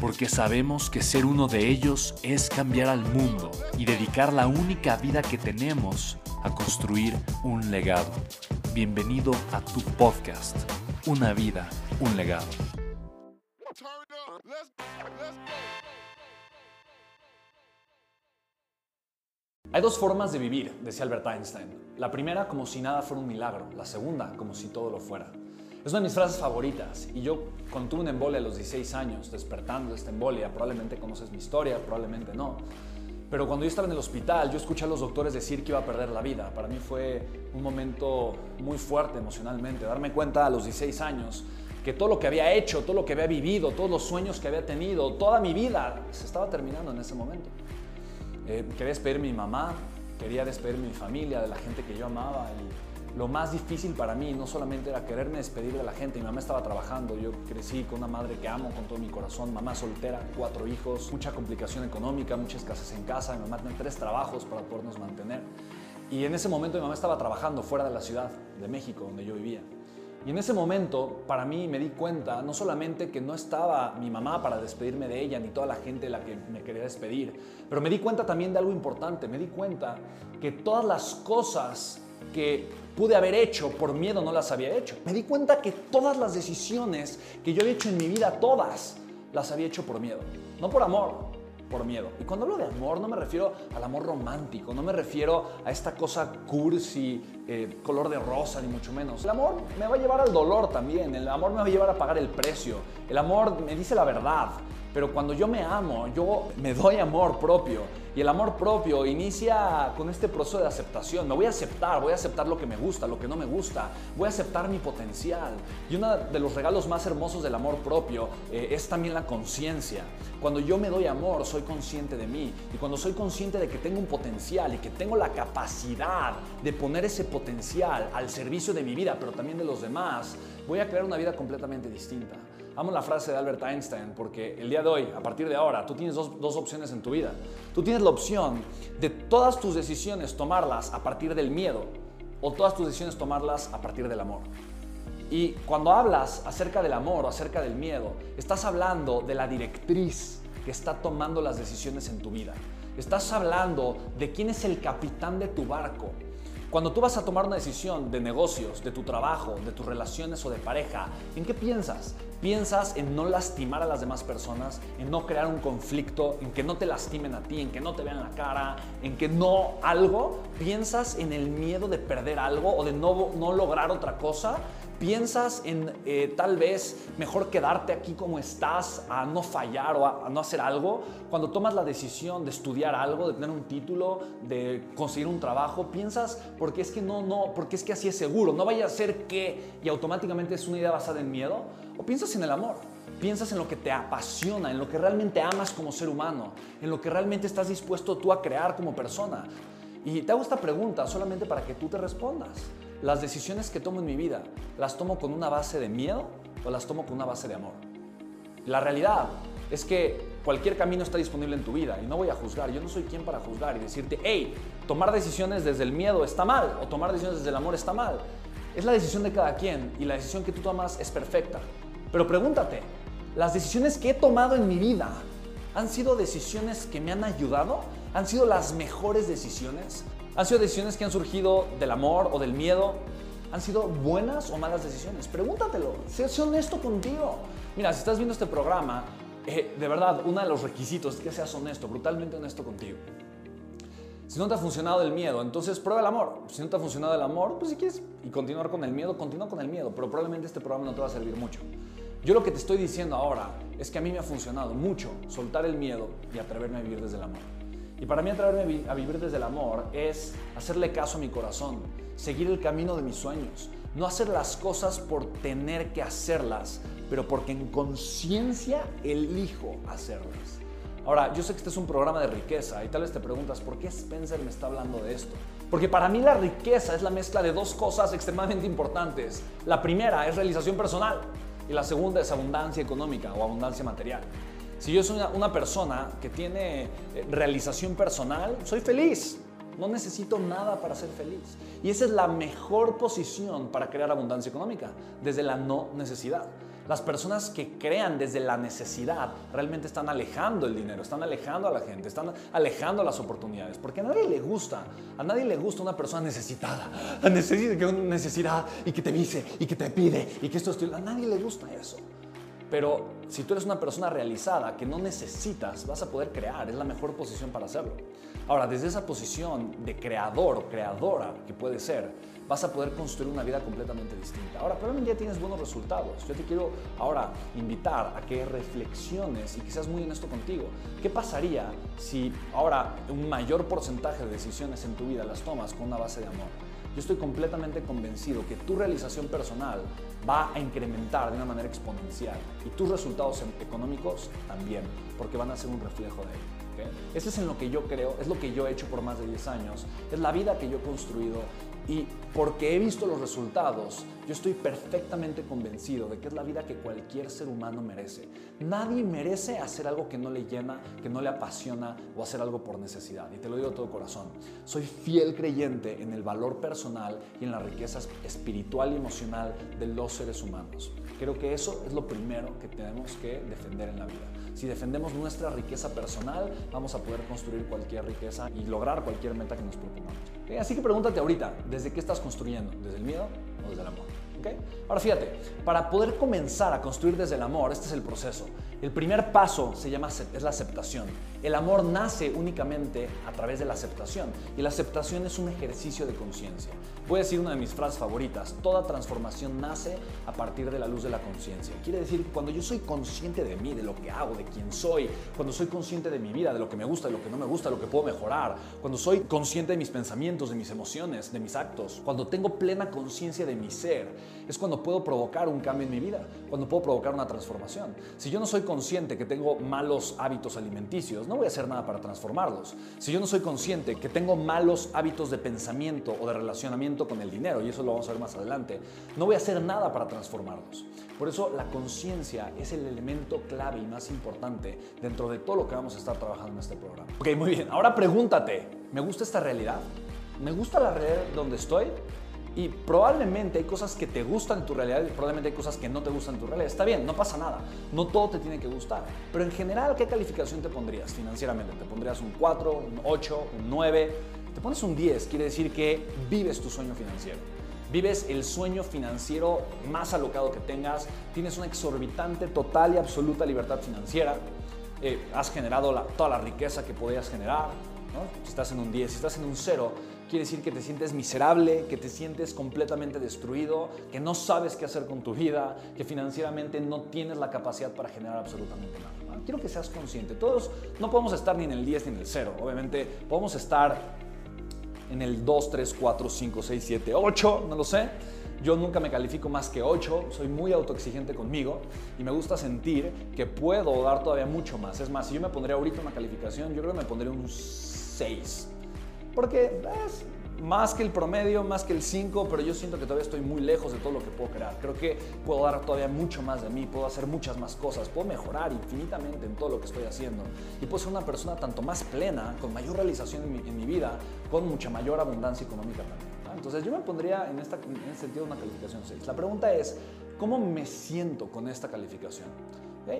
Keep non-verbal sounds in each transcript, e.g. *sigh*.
porque sabemos que ser uno de ellos es cambiar al mundo y dedicar la única vida que tenemos a construir un legado. Bienvenido a tu podcast, Una vida, un legado. Hay dos formas de vivir, decía Albert Einstein. La primera como si nada fuera un milagro, la segunda como si todo lo fuera. Es una de mis frases favoritas y yo cuando tuve una embolia a los 16 años, despertando de esta embolia, probablemente conoces mi historia, probablemente no. Pero cuando yo estaba en el hospital, yo escuché a los doctores decir que iba a perder la vida. Para mí fue un momento muy fuerte emocionalmente, darme cuenta a los 16 años que todo lo que había hecho, todo lo que había vivido, todos los sueños que había tenido, toda mi vida se estaba terminando en ese momento. Eh, quería despedir a mi mamá, quería despedir a mi familia, de la gente que yo amaba y lo más difícil para mí no solamente era quererme despedir de la gente, mi mamá estaba trabajando, yo crecí con una madre que amo con todo mi corazón, mamá soltera, cuatro hijos, mucha complicación económica, muchas casas en casa, mi mamá tenía tres trabajos para podernos mantener. Y en ese momento mi mamá estaba trabajando fuera de la ciudad de México, donde yo vivía. Y en ese momento, para mí, me di cuenta no solamente que no estaba mi mamá para despedirme de ella, ni toda la gente de la que me quería despedir, pero me di cuenta también de algo importante. Me di cuenta que todas las cosas que pude haber hecho por miedo no las había hecho. Me di cuenta que todas las decisiones que yo había hecho en mi vida, todas, las había hecho por miedo. No por amor, por miedo. Y cuando hablo de amor no me refiero al amor romántico, no me refiero a esta cosa cursi, eh, color de rosa, ni mucho menos. El amor me va a llevar al dolor también, el amor me va a llevar a pagar el precio, el amor me dice la verdad, pero cuando yo me amo, yo me doy amor propio. Y el amor propio inicia con este proceso de aceptación. Me voy a aceptar, voy a aceptar lo que me gusta, lo que no me gusta. Voy a aceptar mi potencial. Y uno de los regalos más hermosos del amor propio eh, es también la conciencia. Cuando yo me doy amor, soy consciente de mí. Y cuando soy consciente de que tengo un potencial y que tengo la capacidad de poner ese potencial al servicio de mi vida, pero también de los demás, voy a crear una vida completamente distinta. Amo la frase de Albert Einstein porque el día de hoy, a partir de ahora, tú tienes dos, dos, opciones en tu vida. Tú tienes la opción de todas tus decisiones tomarlas a partir del miedo o todas tus decisiones tomarlas a partir del amor. Y cuando hablas acerca del amor o acerca del miedo, estás hablando de la directriz que está tomando las decisiones en tu vida. Estás hablando de quién es el capitán de tu barco. Cuando tú vas a tomar una decisión de negocios, de tu trabajo, de tus relaciones o de pareja, ¿en qué piensas? piensas en no lastimar a las demás personas, en no crear un conflicto, en que no te lastimen a ti, en que no te vean la cara, en que no algo, piensas en el miedo de perder algo o de no, no lograr otra cosa, piensas en eh, tal vez mejor quedarte aquí como estás, a no fallar o a, no hacer algo, cuando tomas la decisión de estudiar algo, de tener un título, de conseguir un trabajo, piensas porque es que no, no, porque es que así es seguro, no vaya a ser que y automáticamente es una idea basada en miedo, o piensas en el amor. Piensas en lo que te apasiona, en lo que realmente amas como ser humano, en lo que realmente estás dispuesto tú a crear como persona. Y te hago esta pregunta solamente para que tú te respondas. ¿Las decisiones que tomo en mi vida las tomo con una base de miedo o las tomo con una base de amor? La realidad es que cualquier camino está disponible en tu vida y no voy a juzgar. Yo no soy quien para juzgar y decirte, hey, tomar decisiones desde el miedo está mal o tomar decisiones desde el amor está mal. Es la decisión de cada quien y la decisión que tú tomas es perfecta. Pero pregúntate, ¿las decisiones que he tomado en mi vida han sido decisiones que me han ayudado? ¿Han sido las mejores decisiones? ¿Han sido decisiones que han surgido del amor o del miedo? ¿Han sido buenas o malas decisiones? Pregúntatelo, sé, honesto contigo. Mira, si estás viendo este programa, eh, de verdad, uno de los requisitos es que seas honesto, brutalmente honesto contigo. Si no te ha funcionado el miedo, entonces prueba el amor. Si no te ha funcionado el amor, pues si quieres y continuar con el miedo, continúa con el miedo, pero probablemente este programa no te va a servir mucho. Yo lo que te estoy diciendo ahora es que a mí me ha funcionado mucho soltar el miedo y atreverme a vivir desde el amor. Y para mí atreverme a vivir desde el amor es hacerle caso a mi corazón, seguir el camino de mis sueños, no hacer las cosas por tener que hacerlas, pero porque en conciencia elijo hacerlas. Ahora, yo sé que este es un programa de riqueza y tal vez te preguntas, ¿por qué Spencer me está hablando de esto? Porque para mí la riqueza es la mezcla de dos cosas extremadamente importantes. La primera es realización personal y la segunda es abundancia económica o abundancia material. Si yo soy una, persona que tiene eh, realización personal, soy feliz. No necesito nada para ser feliz. Y esa es la mejor posición para crear abundancia económica, desde la no necesidad. Las personas que crean desde la necesidad realmente están alejando el dinero, están alejando a la gente, están alejando las oportunidades, porque a nadie le gusta, a nadie le gusta una persona necesitada, necesita que una necesidad y que te dice y que te pide y que esto estoy, a nadie le gusta eso. Pero si tú eres una persona realizada que no necesitas, vas a poder crear, es la mejor posición para hacerlo. Ahora, desde esa posición de creador o creadora que puede ser, vas a poder construir una vida completamente distinta. Ahora, probablemente ya tienes buenos resultados. Yo te quiero ahora invitar a que reflexiones y que seas muy honesto contigo. ¿Qué pasaría si ahora un mayor porcentaje de decisiones en tu vida las tomas con una base de amor? Yo estoy completamente convencido que tu realización personal va a incrementar de una manera exponencial y tus resultados económicos también, porque van a ser un reflejo de ello. Ese es en lo que yo creo, es lo que yo he hecho por más de 10 años, es la vida que yo he construido y porque he visto los resultados, yo estoy perfectamente convencido de que es la vida que cualquier ser humano merece. Nadie merece hacer algo que no le llena, que no le apasiona o hacer algo por necesidad. Y te lo digo de todo corazón. Soy fiel creyente en el valor personal y en la riqueza espiritual y emocional de los seres humanos. Creo que eso es lo primero que tenemos que defender en la vida. Si defendemos nuestra riqueza personal, vamos a poder construir cualquier riqueza y lograr cualquier meta que nos propongamos. Así que pregúntate ahorita, ¿desde qué estás construyendo? ¿Desde el miedo o desde el amor? Ahora fíjate, para poder comenzar a construir desde el amor, este es el proceso. El primer paso se llama es la aceptación. El amor nace únicamente a través de la aceptación y la aceptación es un ejercicio de conciencia. Puede decir una de mis frases favoritas, toda transformación nace a partir de la luz de la conciencia. Quiere decir cuando yo soy consciente de mí, de lo que hago, de quién soy, cuando soy consciente de mi vida, de lo que me gusta, de lo que no me gusta, de lo que puedo mejorar, cuando soy consciente de mis pensamientos, de mis emociones, de mis actos, cuando tengo plena conciencia de mi ser, es cuando puedo provocar un cambio en mi vida, cuando puedo provocar una transformación. Si yo no soy consciente que tengo malos hábitos alimenticios, no voy a hacer nada para transformarlos. Si yo no soy consciente que tengo malos hábitos de pensamiento o de relacionamiento con el dinero, y eso lo vamos a ver más adelante, no voy a hacer nada para transformarlos. Por eso la conciencia es el elemento clave y más importante dentro de todo lo que vamos a estar trabajando en este programa. Ok, muy bien. Ahora pregúntate, ¿me gusta esta realidad? ¿Me gusta la realidad donde estoy? Y probablemente hay cosas que te gustan en tu realidad y probablemente hay cosas que no te gustan en tu realidad. Está bien, no pasa nada. No todo te tiene que gustar. Pero en general, ¿qué calificación te pondrías financieramente? ¿Te pondrías un 4, un 8, un 9? Te pones un 10, quiere decir que vives tu sueño financiero. Vives el sueño financiero más alocado que tengas, tienes una exorbitante, total y absoluta libertad financiera, eh, has generado toda la riqueza que podías generar, si estás en un 10, si estás en un 0, quiere decir que te sientes miserable, que te sientes completamente destruido, que no sabes qué hacer con tu vida, que financieramente no tienes la capacidad para generar absolutamente nada. Quiero que seas consciente. Todos no podemos estar ni en el 10 ni en el 0. Obviamente podemos estar en el 2, 3, 4, 5, 6, 7, 8, no lo sé. Yo nunca me califico más que 8, soy muy autoexigente conmigo y me gusta sentir que puedo dar todavía mucho más. Es más, si yo me pondría ahorita una calificación, yo creo que me pondría un 6 porque es más que el promedio, más que el 5, pero yo siento que todavía estoy muy lejos de todo lo que puedo crear. Creo que puedo dar todavía mucho más de mí, puedo hacer muchas más cosas, puedo mejorar infinitamente en todo lo que estoy haciendo y puedo ser una persona tanto más plena, con mayor realización en mi, vida, con mucha mayor abundancia económica también. Entonces yo me pondría en, esta, en este sentido una calificación 6. La pregunta es, ¿cómo me siento con esta calificación?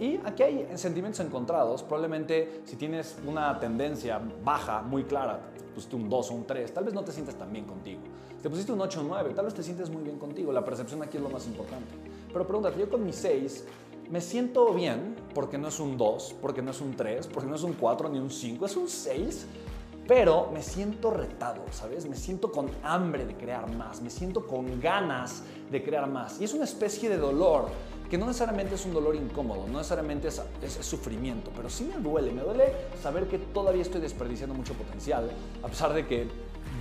Y aquí hay sentimientos encontrados. Probablemente si tienes una tendencia baja, muy clara, pusiste un 2 o un 3, tal vez no te sientes tan bien contigo. Te pusiste un 8 o 9, tal vez te sientes muy bien contigo. La percepción aquí es lo más importante. Pero pregúntate, yo con mi 6 me siento bien porque no es un 2, porque no es un 3, porque no es un 4 ni un 5, es un 6 pero me siento retado, ¿sabes? Me siento con hambre de crear más, me siento con ganas de crear más. Y es una especie de dolor que no necesariamente es un dolor incómodo, no necesariamente es, sufrimiento, pero sí me duele, me duele saber que todavía estoy desperdiciando mucho potencial, a pesar de que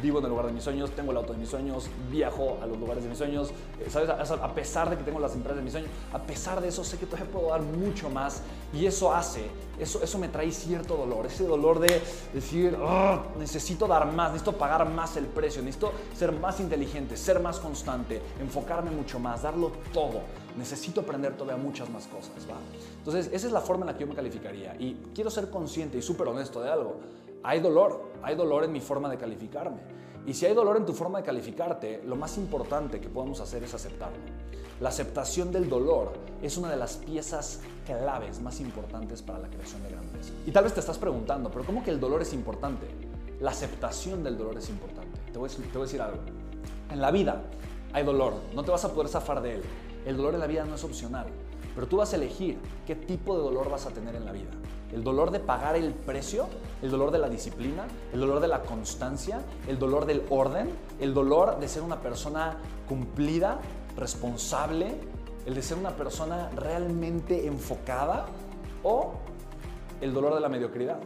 vivo en el lugar de mis sueños, tengo el auto de mis sueños, viajo a los lugares de mis sueños, eh, ¿sabes? A pesar de que tengo las empresas de mis sueños, a pesar de eso sé que todavía puedo dar mucho más y eso hace, eso, eso me trae cierto dolor, ese dolor de decir, ah, necesito dar más, necesito pagar más el precio, necesito ser más inteligente, ser más constante, enfocarme mucho más, darlo todo. Necesito aprender todavía muchas más cosas, ¿va? Entonces, esa es la forma en la que yo me calificaría y quiero ser consciente y súper honesto de algo hay dolor, hay dolor en mi forma de calificarme. Y si hay dolor en tu forma de calificarte, lo más importante que podemos hacer es aceptarlo. La aceptación del dolor es una de las piezas claves más importantes para la creación de grandeza. Y tal vez te estás preguntando, pero ¿cómo que el dolor es importante? La aceptación del dolor es importante. Te voy, a, te voy a decir algo. En la vida hay dolor, no te vas a poder zafar de él. El dolor en la vida no es opcional, pero tú vas a elegir qué tipo de dolor vas a tener en la vida. El dolor de pagar el precio, el dolor de la disciplina, el dolor de la constancia, el dolor del orden, el dolor de ser una persona cumplida, responsable, el de ser una persona realmente enfocada o el dolor de la mediocridad.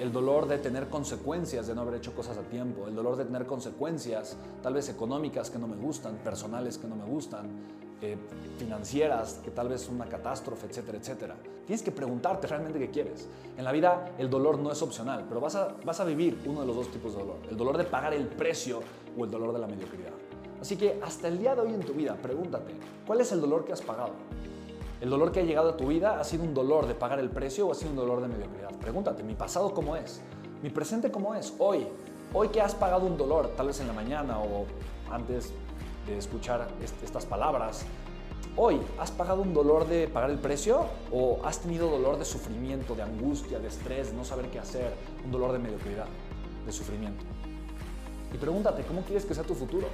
El dolor de tener consecuencias de no haber hecho cosas a tiempo, el dolor de tener consecuencias tal vez económicas que no me gustan, personales que no me gustan, eh, financieras, que tal vez una catástrofe, etcétera, etcétera. Tienes que preguntarte realmente qué quieres. En la vida el dolor no es opcional, pero vas a, vas a vivir uno de los dos tipos de dolor. El dolor de pagar el precio o el dolor de la mediocridad. Así que hasta el día de hoy en tu vida, pregúntate, ¿cuál es el dolor que has pagado? ¿El dolor que ha llegado a tu vida ha sido un dolor de pagar el precio o ha sido un dolor de mediocridad? Pregúntate, ¿mi pasado cómo es? ¿Mi presente cómo es? Hoy, hoy que has pagado un dolor, tal vez en la mañana o antes de escuchar estas palabras, hoy has pagado un dolor de pagar el precio o has tenido dolor de sufrimiento, de angustia, de estrés, de no saber qué hacer, un dolor de mediocridad, de sufrimiento. Y pregúntate, ¿cómo quieres que sea tu futuro?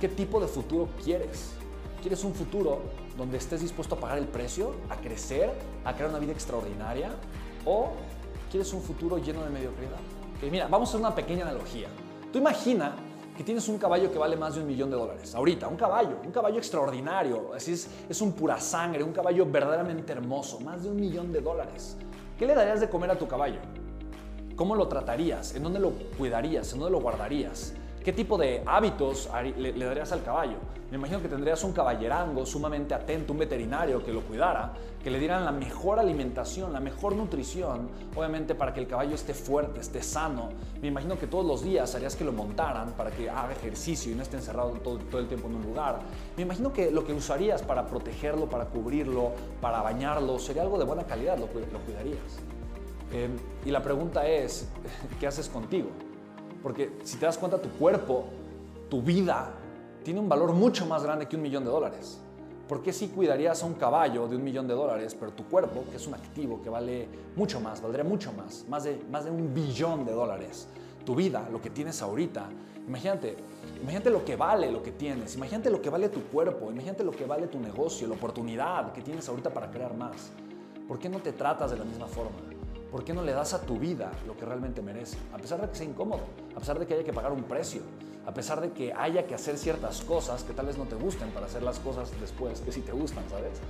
¿Qué tipo de futuro quieres? ¿Quieres un futuro donde estés dispuesto a pagar el precio, a crecer, a crear una vida extraordinaria? ¿O quieres un futuro lleno de mediocridad? mira, vamos a hacer una pequeña analogía. Tú imagina que tienes un caballo que vale más de un millón de dólares. Ahorita, un caballo, un caballo extraordinario. Así es, es un pura sangre, un caballo verdaderamente hermoso, más de un millón de dólares. ¿Qué le darías de comer a tu caballo? ¿Cómo lo tratarías? ¿En dónde lo cuidarías? ¿En dónde lo guardarías? ¿Qué tipo de hábitos le, darías al caballo? Me imagino que tendrías un caballerango sumamente atento, un veterinario que lo cuidara, que le dieran la mejor alimentación, la mejor nutrición, obviamente para que el caballo esté fuerte, esté sano. Me imagino que todos los días harías que lo montaran para que haga ejercicio y no esté encerrado todo, todo el tiempo en un lugar. Me imagino que lo que usarías para protegerlo, para cubrirlo, para bañarlo, sería algo de buena calidad, lo, lo cuidarías. Eh, y la pregunta es, *laughs* ¿qué haces contigo? Porque si te das cuenta, tu cuerpo, tu vida, tiene un valor mucho más grande que un millón de dólares. ¿Por qué si cuidarías a un caballo de un millón de dólares, pero tu cuerpo, que es un activo que vale mucho más, valdría mucho más, más de, más de un billón de dólares? Tu vida, lo que tienes ahorita, imagínate, imagínate lo que vale lo que tienes, imagínate lo que vale tu cuerpo, imagínate lo que vale tu negocio, la oportunidad que tienes ahorita para crear más. ¿Por qué no te tratas de la misma forma? ¿Por qué no le das a tu vida lo que realmente merece? A pesar de que sea incómodo, a pesar de que haya que pagar un precio, a pesar de que haya que hacer ciertas cosas que tal vez no te gusten para hacer las cosas después que sí te gustan, ¿sabes?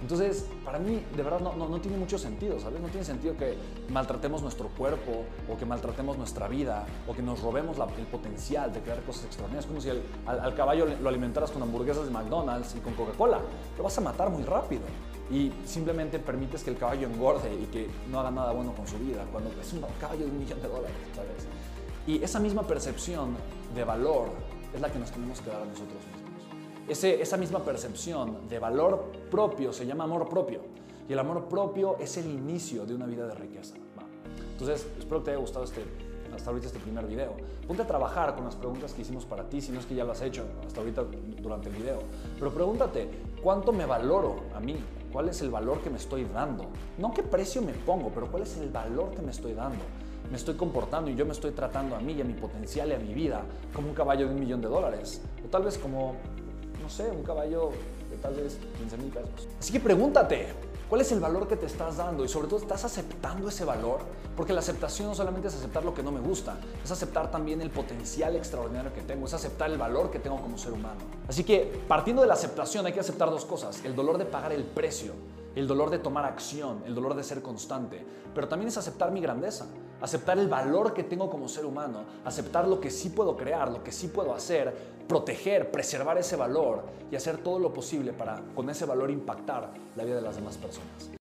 Entonces, para mí, de verdad, no, no, tiene mucho sentido, ¿sabes? No tiene sentido que maltratemos nuestro cuerpo o que maltratemos nuestra vida o que nos robemos el potencial de crear cosas extraordinarias. Como si al, caballo lo alimentaras con hamburguesas de McDonald's y con Coca-Cola. Lo vas a matar muy rápido y simplemente permites que el caballo engorde y que no haga nada bueno con su vida, cuando es un caballo de un millón de dólares, ¿sabes? Y esa misma percepción de valor es la que nos tenemos que dar a nosotros mismos. Ese, esa misma percepción de valor propio se llama amor propio. Y el amor propio es el inicio de una vida de riqueza. Entonces, espero que te haya gustado este, hasta ahorita este primer video. Ponte a trabajar con las preguntas que hicimos para ti, si no es que ya lo has hecho hasta ahorita durante el video. Pero pregúntate, ¿cuánto me valoro a mí? ¿Cuál es el valor que me estoy dando? No qué precio me pongo, pero cuál es el valor que me estoy dando. Me estoy comportando y yo me estoy tratando a mí y a mi potencial y a mi vida como un caballo de un millón de dólares. O tal vez como, no sé, un caballo de tal vez 15 mil pesos. Así que pregúntate, ¿Cuál es el valor que te estás dando? Y sobre todo, ¿estás aceptando ese valor? Porque la aceptación no solamente es aceptar lo que no me gusta, es aceptar también el potencial extraordinario que tengo, es aceptar el valor que tengo como ser humano. Así que, partiendo de la aceptación, hay que aceptar dos cosas. El dolor de pagar el precio, el dolor de tomar acción, el dolor de ser constante, pero también es aceptar mi grandeza, aceptar el valor que tengo como ser humano, aceptar lo que sí puedo crear, lo que sí puedo hacer, proteger, preservar ese valor y hacer todo lo posible para con ese valor impactar la vida de las demás personas.